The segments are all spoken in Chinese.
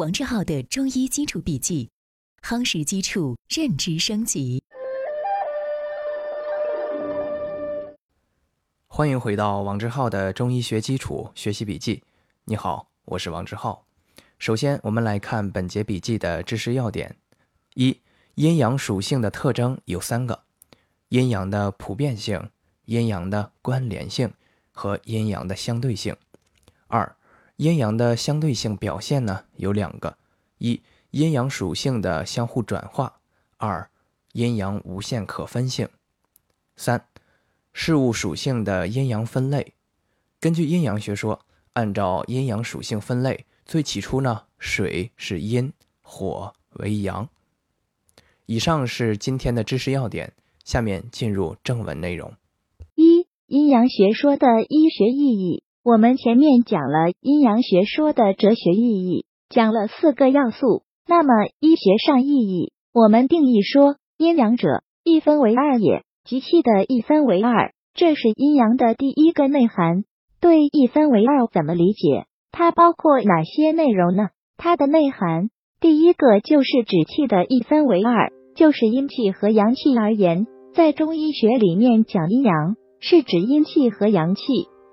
王志浩的中医基础笔记，夯实基础，认知升级。欢迎回到王志浩的中医学基础学习笔记。你好，我是王志浩。首先，我们来看本节笔记的知识要点：一、阴阳属性的特征有三个：阴阳的普遍性、阴阳的关联性和阴阳的相对性。二、阴阳的相对性表现呢有两个：一、阴阳属性的相互转化；二、阴阳无限可分性。三、事物属性的阴阳分类。根据阴阳学说，按照阴阳属性分类，最起初呢，水是阴，火为阳。以上是今天的知识要点，下面进入正文内容。一、阴阳学说的医学意义。我们前面讲了阴阳学说的哲学意义，讲了四个要素。那么医学上意义，我们定义说，阴阳者，一分为二也，即气的一分为二，这是阴阳的第一个内涵。对一分为二怎么理解？它包括哪些内容呢？它的内涵，第一个就是指气的一分为二，就是阴气和阳气而言，在中医学里面讲阴阳，是指阴气和阳气。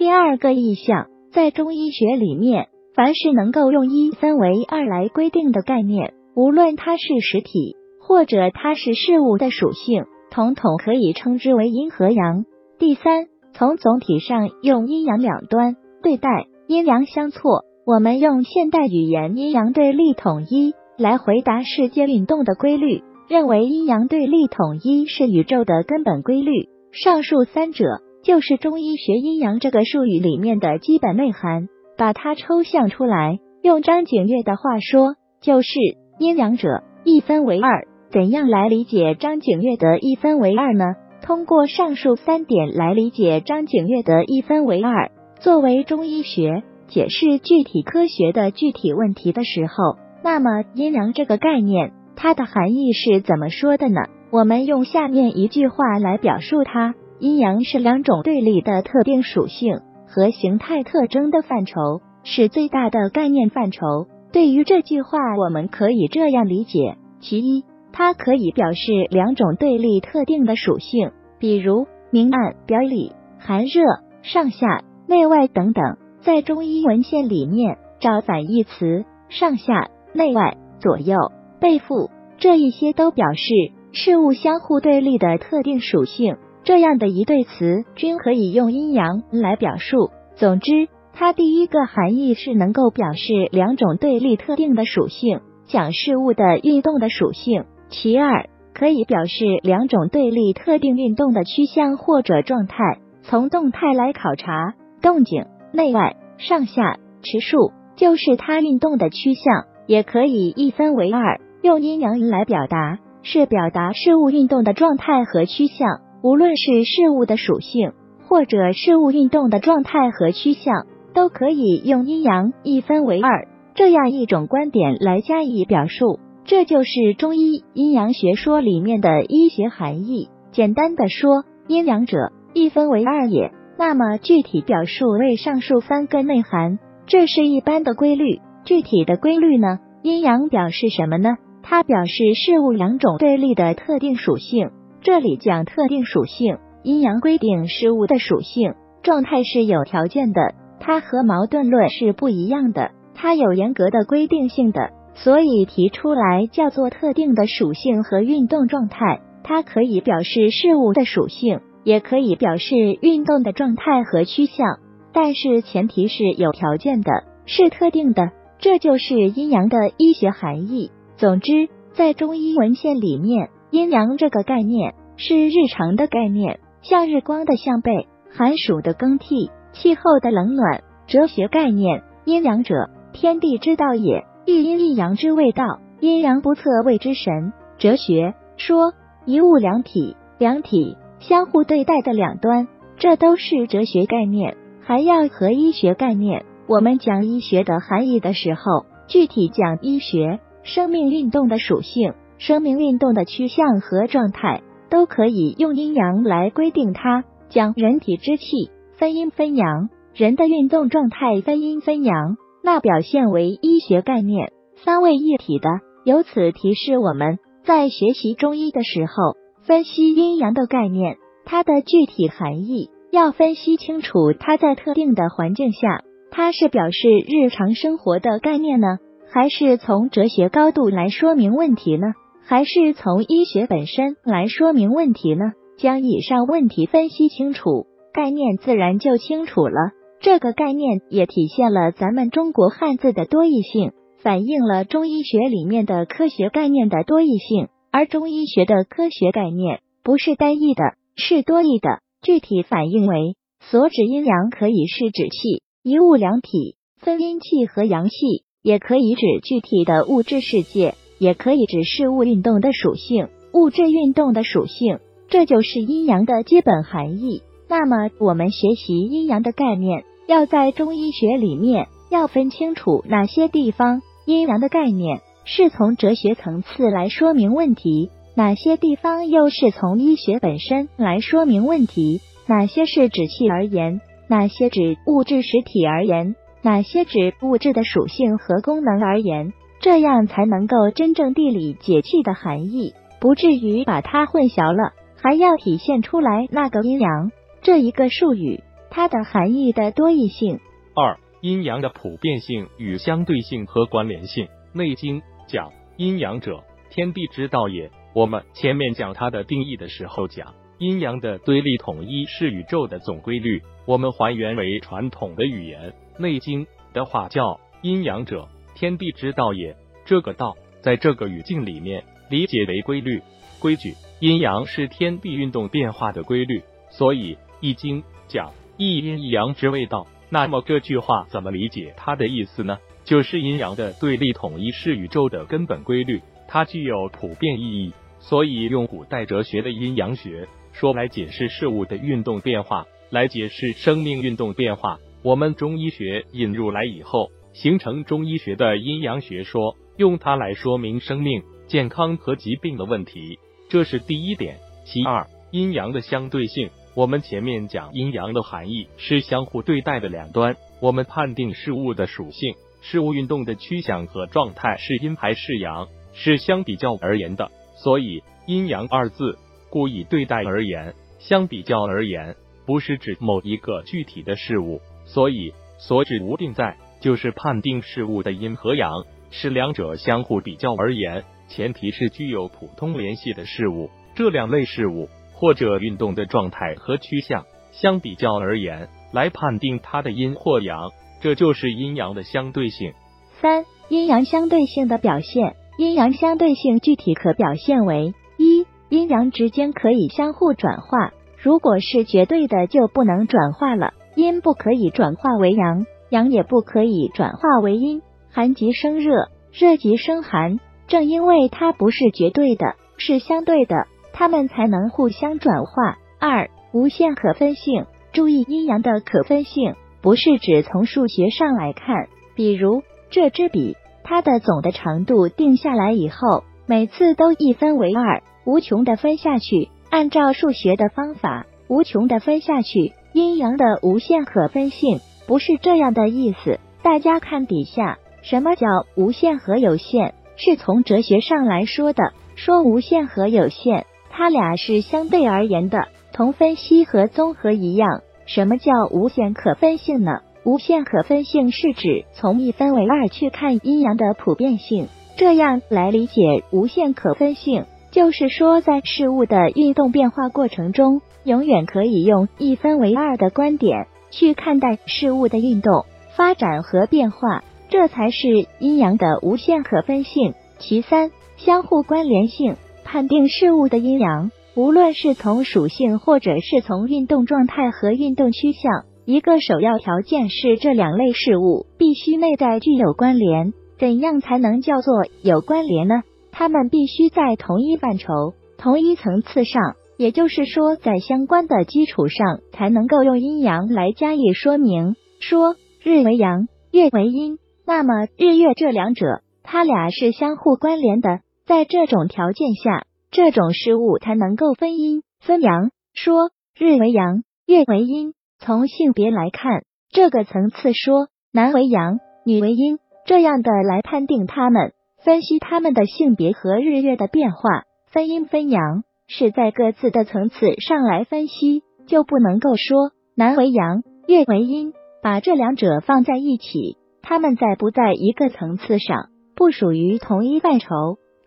第二个意象，在中医学里面，凡是能够用一分为二来规定的概念，无论它是实体或者它是事物的属性，统统可以称之为阴和阳。第三，从总体上用阴阳两端对待，阴阳相错。我们用现代语言阴阳对立统一来回答世界运动的规律，认为阴阳对立统一是宇宙的根本规律。上述三者。就是中医学阴阳这个术语里面的基本内涵，把它抽象出来，用张景岳的话说，就是阴阳者一分为二。怎样来理解张景岳的一分为二呢？通过上述三点来理解张景岳的一分为二。作为中医学解释具体科学的具体问题的时候，那么阴阳这个概念，它的含义是怎么说的呢？我们用下面一句话来表述它。阴阳是两种对立的特定属性和形态特征的范畴，是最大的概念范畴。对于这句话，我们可以这样理解：其一，它可以表示两种对立特定的属性，比如明暗、表里、寒热、上下、内外等等。在中医文献里面找反义词，上下、内外、左右、背负这一些都表示事物相互对立的特定属性。这样的一对词均可以用阴阳来表述。总之，它第一个含义是能够表示两种对立特定的属性，讲事物的运动的属性；其二，可以表示两种对立特定运动的趋向或者状态。从动态来考察，动静、内外、上下、持数，就是它运动的趋向。也可以一分为二，用阴阳来表达，是表达事物运动的状态和趋向。无论是事物的属性，或者事物运动的状态和趋向，都可以用阴阳一分为二这样一种观点来加以表述。这就是中医阴阳学说里面的医学含义。简单的说，阴阳者一分为二也。那么具体表述为上述三个内涵，这是一般的规律。具体的规律呢？阴阳表示什么呢？它表示事物两种对立的特定属性。这里讲特定属性，阴阳规定事物的属性状态是有条件的，它和矛盾论是不一样的，它有严格的规定性的，所以提出来叫做特定的属性和运动状态。它可以表示事物的属性，也可以表示运动的状态和趋向，但是前提是有条件的，是特定的，这就是阴阳的医学含义。总之，在中医文献里面。阴阳这个概念是日常的概念，向日光的向背，寒暑的更替，气候的冷暖。哲学概念，阴阳者，天地之道也，一阴一阳之谓道，阴阳不测谓之神。哲学说一物两体，两体相互对待的两端，这都是哲学概念。还要和医学概念，我们讲医学的含义的时候，具体讲医学，生命运动的属性。生命运动的趋向和状态都可以用阴阳来规定它。讲人体之气分阴分阳，人的运动状态分阴分阳，那表现为医学概念。三位一体的。由此提示我们在学习中医的时候，分析阴阳的概念，它的具体含义要分析清楚。它在特定的环境下，它是表示日常生活的概念呢，还是从哲学高度来说明问题呢？还是从医学本身来说明问题呢？将以上问题分析清楚，概念自然就清楚了。这个概念也体现了咱们中国汉字的多义性，反映了中医学里面的科学概念的多义性。而中医学的科学概念不是单一的，是多义的。具体反映为所指阴阳，可以是指气，一物两体，分阴气和阳气，也可以指具体的物质世界，也可以指事物运动的属性，物质运动的属性。这就是阴阳的基本含义。那么，我们学习阴阳的概念，要在中医学里面要分清楚哪些地方阴阳的概念是从哲学层次来说明问题，哪些地方又是从医学本身来说明问题，哪些是指气而言，哪些指物质实体而言，哪些指物质的属性和功能而言，这样才能够真正地理解气的含义，不至于把它混淆了。还要体现出来那个阴阳这一个术语它的含义的多义性。二、阴阳的普遍性与相对性和关联性。《内经》讲阴阳者，天地之道也。我们前面讲它的定义的时候讲，阴阳的对立统一是宇宙的总规律。我们还原为传统的语言，《内经》的话叫阴阳者，天地之道也。这个道在这个语境里面理解为规律、规矩。阴阳是天地运动变化的规律，所以《易经》讲一阴一阳之谓道。那么这句话怎么理解它的意思呢？就是阴阳的对立统一是宇宙的根本规律，它具有普遍意义。所以用古代哲学的阴阳学说来解释事物的运动变化，来解释生命运动变化。我们中医学引入来以后，形成中医学的阴阳学说，用它来说明生命、健康和疾病的问题。这是第一点。其二，阴阳的相对性。我们前面讲阴阳的含义是相互对待的两端。我们判定事物的属性、事物运动的趋向和状态是阴还是阳，是相比较而言的。所以，阴阳二字故以对待而言，相比较而言，不是指某一个具体的事物。所以，所指无定在，就是判定事物的阴和阳是两者相互比较而言。前提是具有普通联系的事物，这两类事物或者运动的状态和趋向相比较而言，来判定它的阴或阳，这就是阴阳的相对性。三、阴阳相对性的表现，阴阳相对性具体可表现为：一、阴阳之间可以相互转化，如果是绝对的就不能转化了，阴不可以转化为阳，阳也不可以转化为阴，寒即生热，热即生寒。正因为它不是绝对的，是相对的，它们才能互相转化。二、无限可分性。注意，阴阳的可分性不是指从数学上来看，比如这支笔，它的总的长度定下来以后，每次都一分为二，无穷的分下去。按照数学的方法，无穷的分下去。阴阳的无限可分性不是这样的意思。大家看底下，什么叫无限和有限？是从哲学上来说的，说无限和有限，它俩是相对而言的，同分析和综合一样。什么叫无限可分性呢？无限可分性是指从一分为二去看阴阳的普遍性，这样来理解无限可分性，就是说在事物的运动变化过程中，永远可以用一分为二的观点去看待事物的运动、发展和变化。这才是阴阳的无限可分性。其三，相互关联性。判定事物的阴阳，无论是从属性或者是从运动状态和运动趋向，一个首要条件是这两类事物必须内在具有关联。怎样才能叫做有关联呢？它们必须在同一范畴、同一层次上，也就是说，在相关的基础上，才能够用阴阳来加以说明。说日为阳，月为阴。那么日月这两者，它俩是相互关联的，在这种条件下，这种事物才能够分阴分阳。说日为阳，月为阴。从性别来看，这个层次说男为阳，女为阴，这样的来判定他们，分析他们的性别和日月的变化，分阴分阳，是在各自的层次上来分析，就不能够说男为阳，月为阴，把这两者放在一起，它们在不在一个层次上，不属于同一范畴，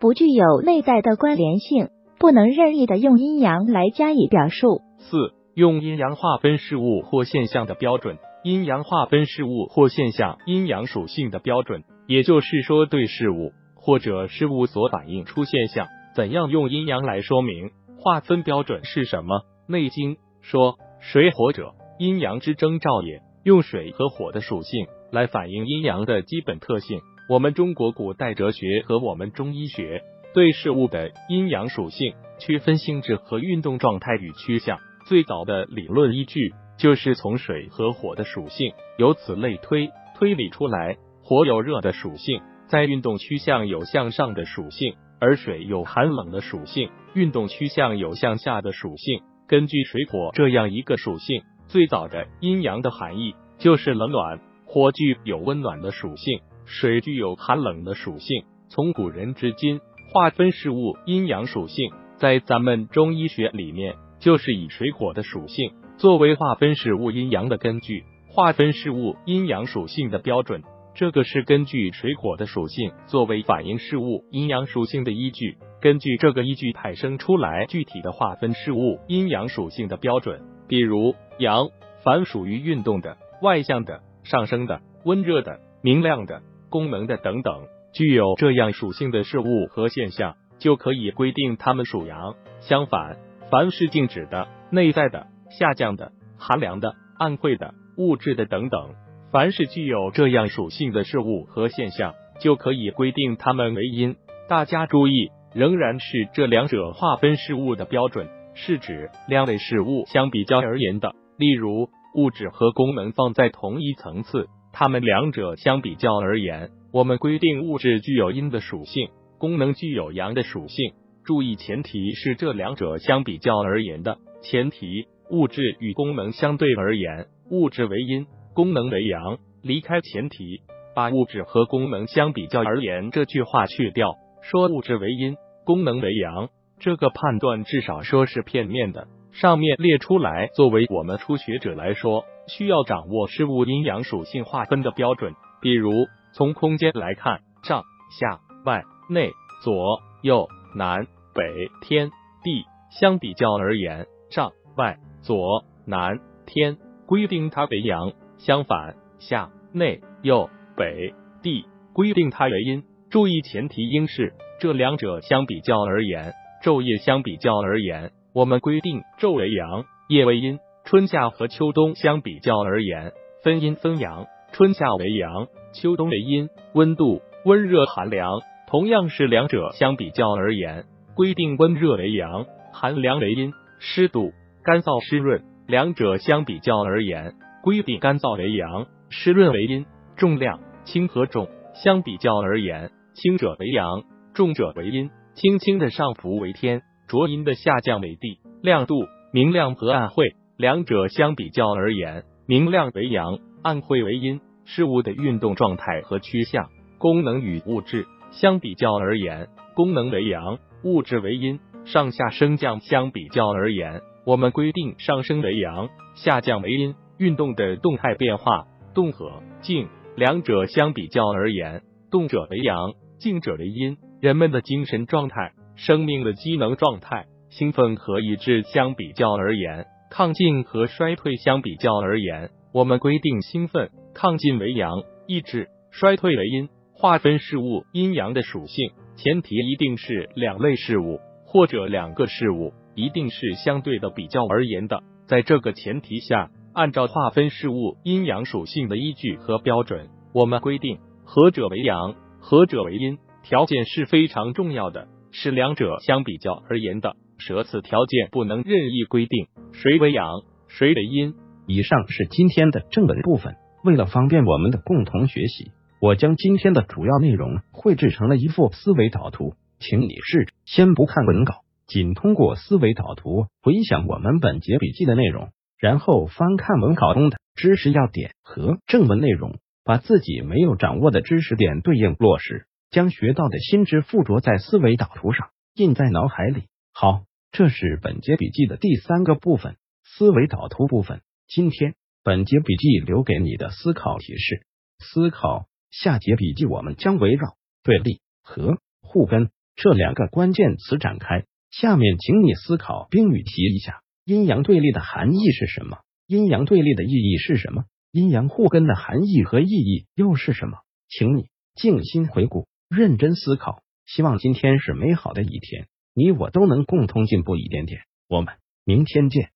不具有内在的关联性，不能任意的用阴阳来加以表述。四、用阴阳划分事物或现象的标准。阴阳划分事物或现象阴阳属性的标准，也就是说，对事物或者事物所反映出现象，怎样用阴阳来说明？划分标准是什么？《内经》说：“水火者，阴阳之征兆也。”用水和火的属性来反映阴阳的基本特性。我们中国古代哲学和我们中医学对事物的阴阳属性区分性质和运动状态与趋向，最早的理论依据。就是从水和火的属性，由此类推，推理出来，火有热的属性，在运动趋向有向上的属性，而水有寒冷的属性，运动趋向有向下的属性。根据水火这样一个属性，最早的阴阳的含义就是冷暖，火具有温暖的属性，水具有寒冷的属性。从古人至今，划分事物阴阳属性，在咱们中医学里面，就是以水火的属性。作为划分事物阴阳的根据，划分事物阴阳属性的标准，这个是根据水火的属性作为反映事物阴阳属性的依据，根据这个依据派生出来具体的划分事物阴阳属性的标准。比如阳，凡属于运动的、外向的、上升的、温热的、明亮的、功能的等等，具有这样属性的事物和现象，就可以规定它们属阳。相反，凡是静止的、内在的。下降的、寒凉的、暗晦的、物质的等等，凡是具有这样属性的事物和现象，就可以规定它们为阴。大家注意，仍然是这两者划分事物的标准，是指两类事物相比较而言的。例如，物质和功能放在同一层次，它们两者相比较而言，我们规定物质具有阴的属性，功能具有阳的属性。注意，前提是这两者相比较而言的前提。物质与功能相对而言，物质为阴，功能为阳。离开前提，把物质和功能相比较而言这句话去掉，说物质为阴，功能为阳，这个判断至少说是片面的。上面列出来，作为我们初学者来说，需要掌握事物阴阳属性划分的标准。比如从空间来看，上下外内左右南北天地相比较而言，上外。左南天规定它为阳，相反下内右北地规定它为阴。注意前提应是这两者相比较而言，昼夜相比较而言，我们规定昼为阳，夜为阴。春夏和秋冬相比较而言，分阴分阳，春夏为阳，秋冬为阴。温度温热寒凉，同样是两者相比较而言，规定温热为阳，寒凉为阴。湿度。干燥湿润，两者相比较而言，规定干燥为阳，湿润为阴。重量轻和重相比较而言，轻者为阳，重者为阴。轻轻的上浮为天，浊阴的下降为地。亮度明亮和暗晦，两者相比较而言，明亮为阳，暗晦为阴。事物的运动状态和趋向，功能与物质相比较而言，功能为阳，物质为阴。上下升降相比较而言。我们规定上升为阳，下降为阴。运动的动态变化，动和静两者相比较而言，动者为阳，静者为阴。人们的精神状态、生命的机能状态、兴奋和抑制相比较而言，亢进和衰退相比较而言，我们规定兴奋、亢进为阳，抑制、衰退为阴。划分事物阴阳的属性，前提一定是两类事物或者两个事物。一定是相对的比较而言的，在这个前提下，按照划分事物阴阳属性的依据和标准，我们规定何者为阳，何者为阴。条件是非常重要的，是两者相比较而言的。舍此条件不能任意规定谁为阳，谁为阴。以上是今天的。正文部分。为了方便我们的。共同学习，我将今天的。主要内容绘制成了一幅思维导图，请你试着先不看文稿。仅通过思维导图回想我们本节笔记的。内容，然后翻看文稿中的知识要点和正文内容，把自己没有掌握的知识点对应落实，将学到的新知附着在思维导图上，印在脑海里。好，这是本节笔记的第三个部分——思维导图部分。今天本节笔记留给你的思考提示：思考。下节笔记我们将围绕对立和互根这两个关键词展开。下面请你思考并语题一下：阴阳对立的含义是什么？阴阳对立的意义是什么？阴阳互根的含义和意义又是什么？请你静心回顾，认真思考。希望今天是美好的一天，你我都能共同进步一点点。我们明天见。